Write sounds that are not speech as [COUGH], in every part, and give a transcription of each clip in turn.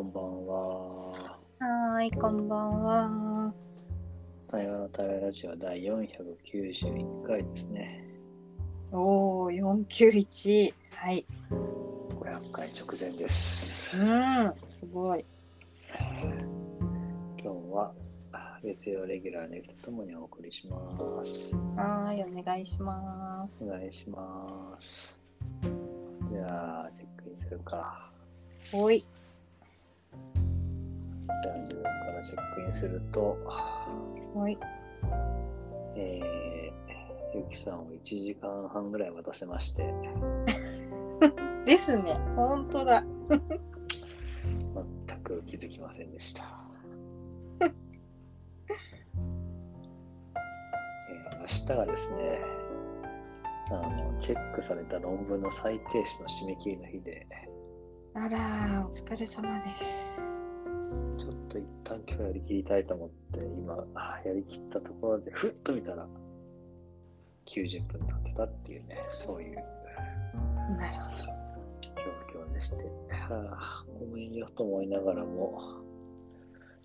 こんばんは。はーい、こんばんは。対話の対話ラジオ第491回ですね。おお、491。はい。500回直前です。うん、すごい。今日は月曜レギュラーの人ともにお送りします。はーい、お願いします。お願いします。じゃあ、チェックインするか。おい。じゃあ、自分からチェックインすると、おい。えー、ゆきさんを1時間半ぐらい待たせまして、[LAUGHS] ですね。ほんとだ。全く気づきませんでした。[LAUGHS] えー明日がですねあの、チェックされた論文の再提出の締め切りの日で、あらー、お疲れ様です。ちょっと一旦今日やりきりたいと思って、今、あやりきったところで、ふっと見たら、90分経ってたっていうね、そういうなるほど。状況でして、はあ、ごめんよと思いながらも、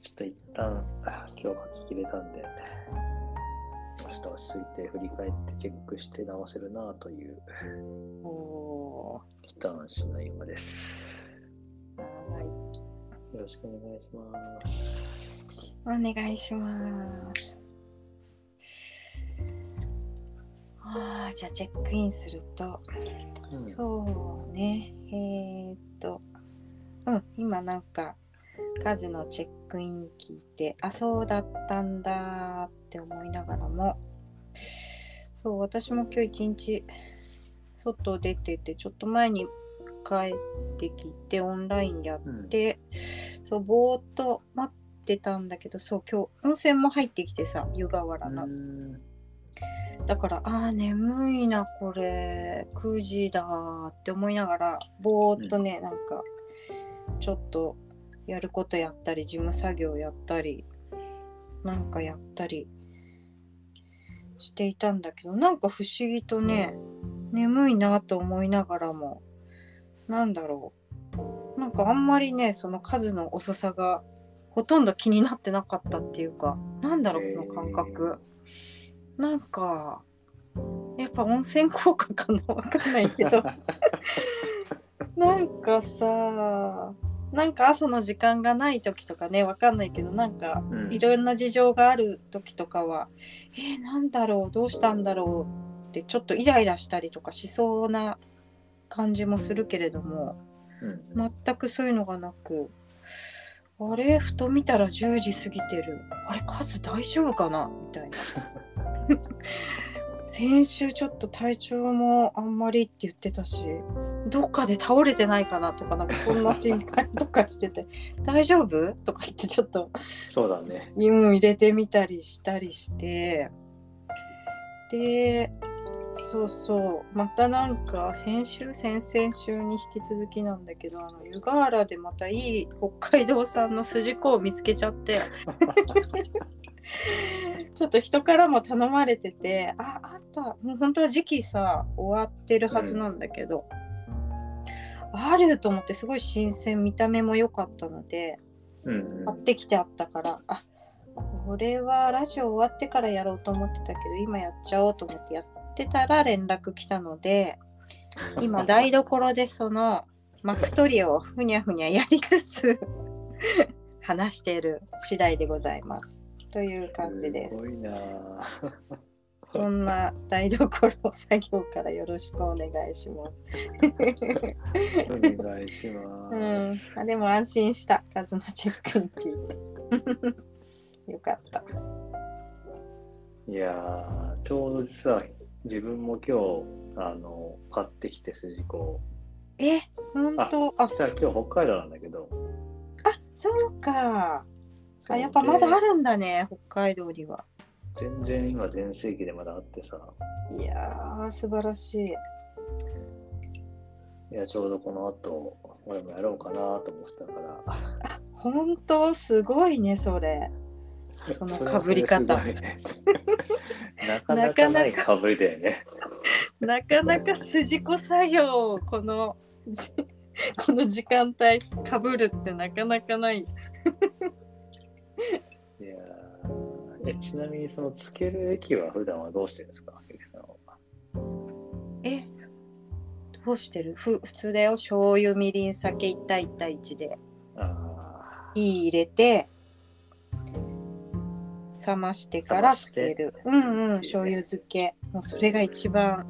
ちょっと一旦あ今日書ききれたんで、明日落ち着いて振り返ってチェックして直せるなというお一安心な今です。ー。はよろしくお願いします。い。お願いします。ああ、じゃあチェックインすると、うんそうね。えー、っと、うん、今なんか、カズのチェックイン聞いて、あ、そうだったんだって思いながらも、そう、私も今日一日、外出てて、ちょっと前に帰ってきて、オンラインやって、そう、ぼーっと待ってたんだけど、そう、今日、温泉も入ってきてさ、湯河原の。うん。だから、ああ、眠いな、これ、9時だって思いながら、ぼーっとね、なんか、ちょっとやることやったり、事務作業やったり、なんかやったりしていたんだけど、なんか不思議とね、眠いなと思いながらも、なんだろう。なんかあんまりね、その数の遅さがほとんど気になってなかったっていうか、なんだろう、この感覚。なんか、やっぱ温泉効果かなわかんないけど、[LAUGHS] なんかさ、なんか朝の時間がない時とかね、わかんないけど、なんかうんいろんな事情がある時とかは、えー、なんだろう、どうしたんだろうって、ちょっとイライラしたりとかしそうな感じもするけれども、うん全くそういうのがなく、あれ？ふと見たら10時過ぎてる。あれ数大丈夫かな？みたいな。[LAUGHS] 先週ちょっと体調もあんまりって言ってたし、どっかで倒れてないかなとか、なんかそんな心配とかしてて、[LAUGHS] 大丈夫？とか言ってちょっとそうだね。うん入れてみたりしたりして、で、そうそう、またなんか先週、先々週に引き続きなんだけど、あの湯河原でまたいい北海道産の筋子を見つけちゃって、[LAUGHS] ちょっと人からも頼まれてて、あ、あった、もう本当は時期さ、終わってるはずなんだけど、あると思ってすごい新鮮、見た目も良かったので、うんうん。買ってきてあったから、あこれはラジオ終わってからやろうと思ってたけど今やっちゃおうと思ってやってたら連絡来たので今台所でその幕取りをふにゃふにゃやりつつ話している次第でございます。という感じですす。そんな台所作業からよろしくお願いします。お願いします。うん、あでも安心した数のチェックに聞いて。[LAUGHS] よかった。いやー、ちょうど実は自分も今日、あの、買ってきて筋子を。え、本当？あ、実は今日北海道なんだけど、そうか。あ、やっぱまだあるるんだね、北海道には。全然今全盛期でまだあってさ、いやー、素晴らしい。いや、ちょうどこの後、俺もやろうかなと思ってたから。本当？すごいね、それ。そのかぶり方ね [LAUGHS] なかなかないかぶりだよね。なかなか筋子作業、このじ [LAUGHS] この時間帯かぶるってなかなかない。いやーえちなみにそのつける液は普段はどうしてるんですか？えどうしてる？ふ普通だよ。醤油、みりん、酒1対1対1で。あいい入れて冷ましてからつける。うんうん醤油漬け。もうそれが一番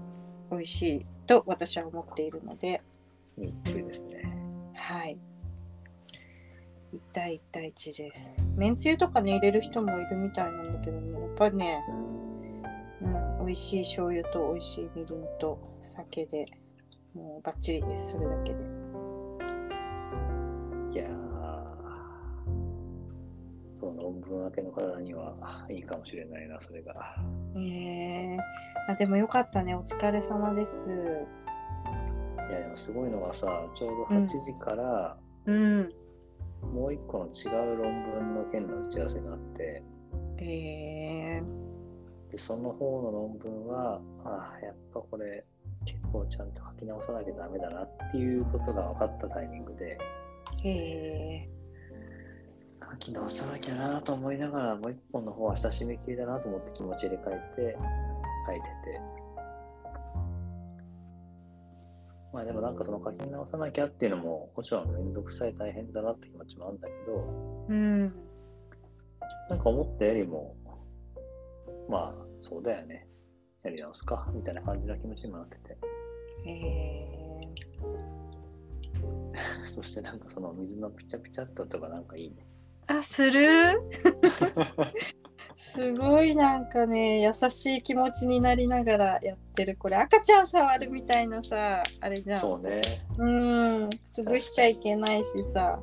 美味しいと私は思っているので。あ、日中ですね。はい。1対1対1です。めんつゆとかね入れる人もいるみたいなんだけどね。やっぱね、うん、美味しい醤油と美味しいみりんと酒でもうバッチリです。それだけで。いやー、その論文明けの方にはいいかもしれないな、それが。え。ー、あでもよかったね。お疲れ様です。いや、でもすごいのがさ、ちょうど8時から、うんもう一個の違う論文の件の打ち合わせがあって、え。でその方の論文は、ああ、やっぱこれ、結構ちゃんと書き直さなきゃダメだなっていうことが分かったタイミングで、ー、え書き直さなきゃなと思いながら、もう一本の方は親しみきりだなと思って気持ち入れ替えて書いてて。まあでもなんかその書き直さなきゃっていうのも、もちろんめんどくさい大変だなって気持ちもあるんだけど、ー、うんなんか思ったよりも、まあそうだよね。やり直すか、みたいな感じの気持ちにもなってて。え [LAUGHS] そしてなんかその水のピチャピチャっと音がなんかいいね。ー、あする？[LAUGHS] すごいなんかね優しい気持ちになりながらやってる。これ赤ちゃん触るみたいなさあれじゃん。そうね。うん潰しちゃいけないしさ。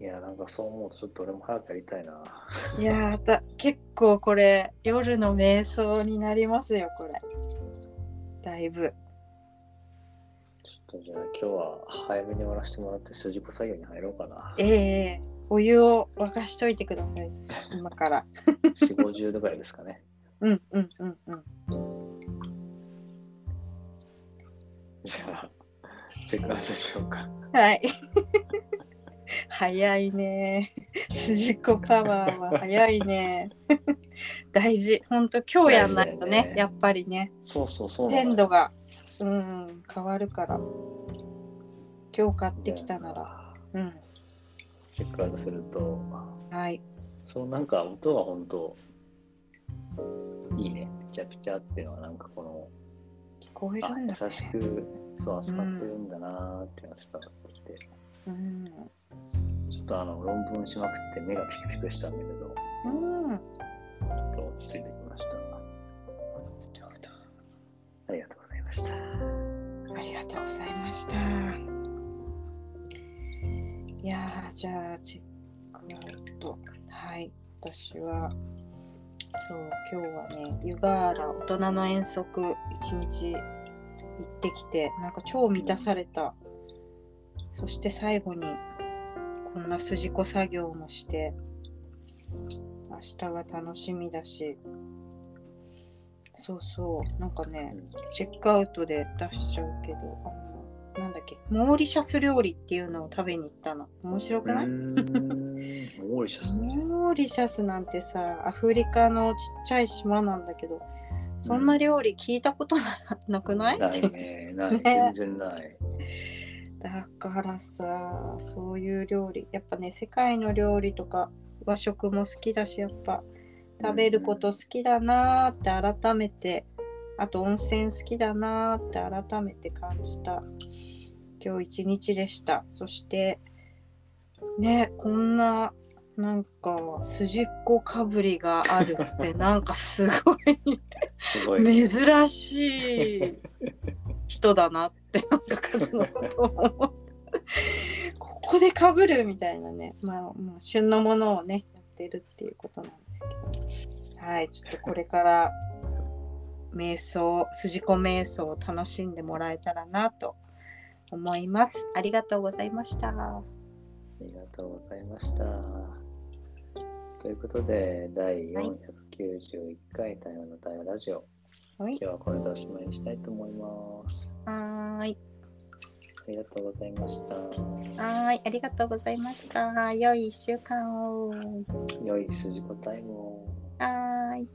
いや、なんかそう思うとちょっと俺も早くやりたいな。いやーだ結構これ夜の瞑想になりますよこれ。だいぶとじゃあ今日は早めに終わらせてもらって筋子作業に入ろうかな。ええお湯を沸かしといてください今から4、50度ぐらいですかね。うんうんうんうんじゃあ、チェックアウトしようか。はい。早いね。筋子パワーは早いね。大事。ほんと今日やんないとねねやっぱりね。そうそうそう。鮮度が、うん、変わるから。今日買ってきたなら。うん。チェックアウトすると、はい。そのなんか音が本当いいね。ピチャピチャっていうのはなんかこの、聞こえあるんだ優しね。くそう扱ってるんだなーっていうのが伝わってきて、うん。ちょっとあの論文しまくって目がピクピクしたんだけど、うん。ちょっと落ち着いてきました。ありがとうございました。ありがとうございました。いや、じゃあ、チェックアウト。はい、私は、そう、今日はね、湯河原大人の遠足、一日行ってきて、なんか超満たされた。そして最後に、こんな筋子作業もして、明日が楽しみだし、そうそう、なんかね、チェックアウトで出しちゃうけど、あのなんだっけ、モーリシャス料理っていうのを食べに行ったの。面白くない、モーリシャスね。モーリシャスなんてさ、アフリカのちっちゃい島なんだけど、そんな料理聞いたことななくない？ないね、ない、[LAUGHS] ね。全然ない。だからさ、そういう料理、やっぱね、世界の料理とか和食も好きだし、やっぱ食べること好きだなーって改めて、あと温泉好きだなーって改めて感じた今日一日でした。そして、ね、こんな、なんか、筋っ子かぶりがあるって、なんかすごい。珍しい人だなってなんか数のことをここでかぶるみたいなねまあもう旬のものをねやってるっていうことなんですけどはいちょっとこれから瞑想筋子瞑想を楽しんでもらえたらなと思いますありがとうございましたありがとうございました。ということで、第491回台湾の台湾ラジオ、はい今日はこれでおしまいにしたいと思います。はーい。ありがとうございました。はーい。ありがとうございました。良い一週間を。良い筋子タイムを。はーい。